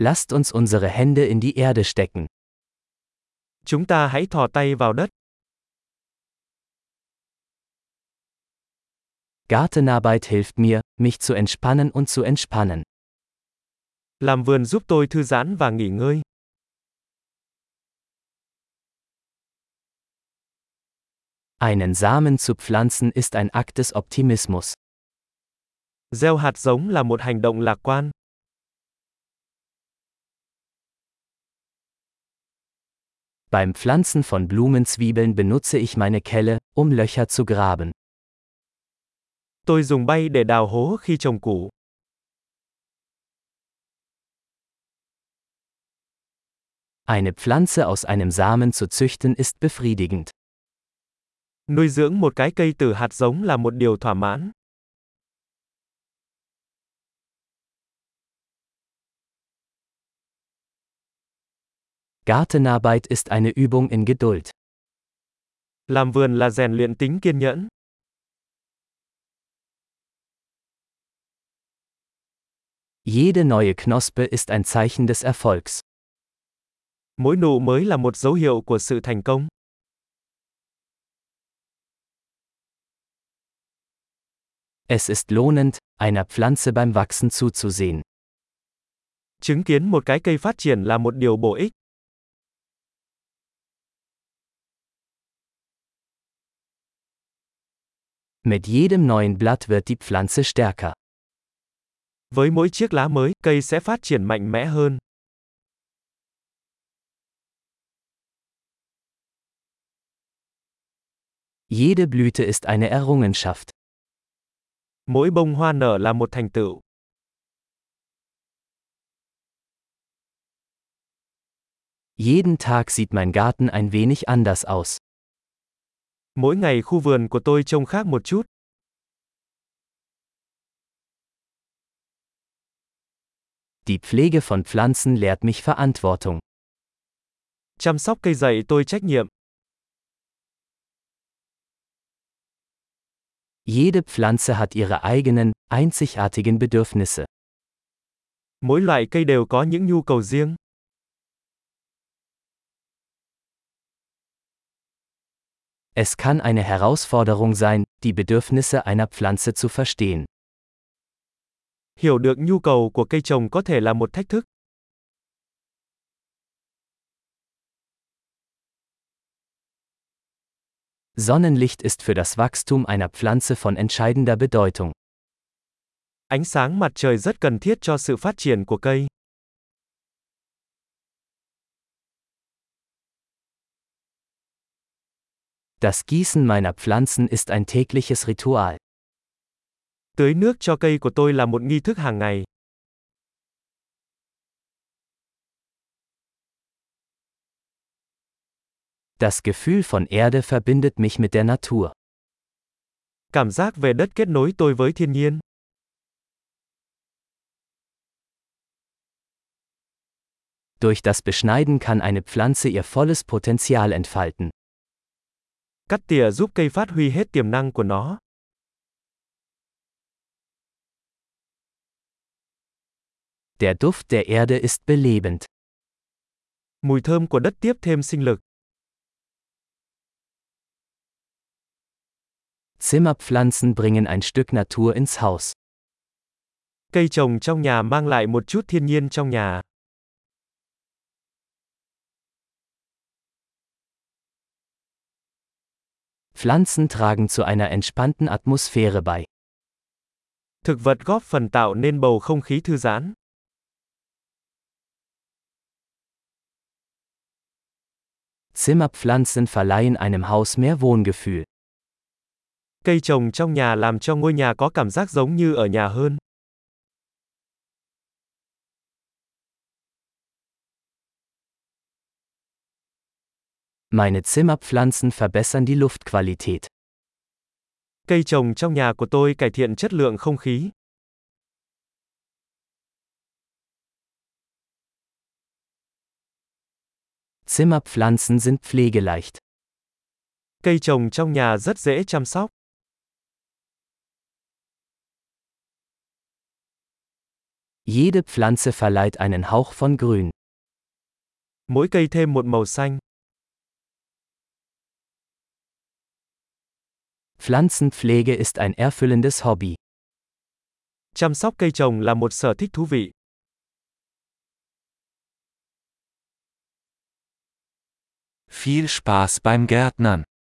Lasst uns unsere Hände in die Erde stecken. Chúng ta hãy thò tay vào đất. Gartenarbeit hilft mir, mich zu entspannen und zu entspannen. Làm vườn giúp tôi thư giãn và nghỉ ngơi. Einen Samen zu pflanzen ist ein Akt des Optimismus. Gieo hạt giống là một hành động lạc quan. Beim Pflanzen von Blumenzwiebeln benutze ich meine Kelle, um Löcher zu graben. Tôi dùng bay để đào hố khi trồng củ. Eine Pflanze aus einem Samen zu züchten ist befriedigend. Nuôi dưỡng một cái cây từ hạt giống là một điều thỏa mãn. Gartenarbeit ist eine Übung in Geduld. Làm vườn là rèn luyện tính kiên nhẫn. Jede neue Knospe ist ein Zeichen des Erfolgs. Mỗi nụ mới là một dấu hiệu của sự thành công. Es ist lohnend, einer Pflanze beim Wachsen zuzusehen. Chứng kiến một cái cây phát triển là một điều bổ ích. Mit jedem neuen Blatt wird die Pflanze stärker. Với mỗi chiếc lá mới, cây sẽ phát triển mạnh mẽ hơn. Jede Blüte ist eine Errungenschaft. Mỗi bông hoa nở là một thành tựu. Jeden Tag sieht mein Garten ein wenig anders aus. Mỗi ngày khu vườn của tôi trông khác một chút. Die Pflege von Pflanzen lehrt mich Verantwortung. Chăm sóc cây dạy tôi trách nhiệm. Jede Pflanze hat ihre eigenen, einzigartigen Bedürfnisse. Mỗi loại cây đều có những nhu cầu riêng. Es kann eine Herausforderung sein, die Bedürfnisse einer Pflanze zu verstehen. Hiểu được nhu cầu của cây trồng có thể là một thách thức. Sonnenlicht ist für das Wachstum einer Pflanze von entscheidender Bedeutung. Ánh sáng mặt trời rất cần thiết cho sự phát triển của cây. Das Gießen meiner Pflanzen ist ein tägliches Ritual. Tưới nước cho cây của tôi là một nghi thức hàng ngày. Das Gefühl von Erde verbindet mich mit der Natur. Cảm giác về đất kết nối tôi với thiên nhiên. Durch das Beschneiden kann eine Pflanze ihr volles Potenzial entfalten. Cắt tỉa giúp cây phát huy hết tiềm năng của nó. Der Duft der Erde ist belebend. Mùi thơm của đất tiếp thêm sinh lực. Zimmerpflanzen bringen ein Stück Natur ins Haus. Cây trồng trong nhà mang lại một chút thiên nhiên trong nhà. Pflanzen tragen zu einer entspannten Atmosphäre bei. Thực vật góp phần tạo nên bầu không khí thư giãn. Zimmerpflanzen verleihen einem Haus mehr Wohngefühl. Cây trồng trong nhà làm cho ngôi nhà có cảm giác giống như ở nhà hơn. Meine Zimmerpflanzen verbessern die Luftqualität. Cây trồng trong nhà của tôi cải thiện chất lượng không khí. Zimmerpflanzen sind pflegeleicht. Cây trồng trong nhà rất dễ chăm sóc. Jede Pflanze verleiht einen Hauch von Grün. Mỗi cây thêm một màu xanh. Pflanzenpflege ist ein erfüllendes Hobby. Chăm sóc cây trồng là một sở thích thú vị. Viel Spaß beim Gärtnern.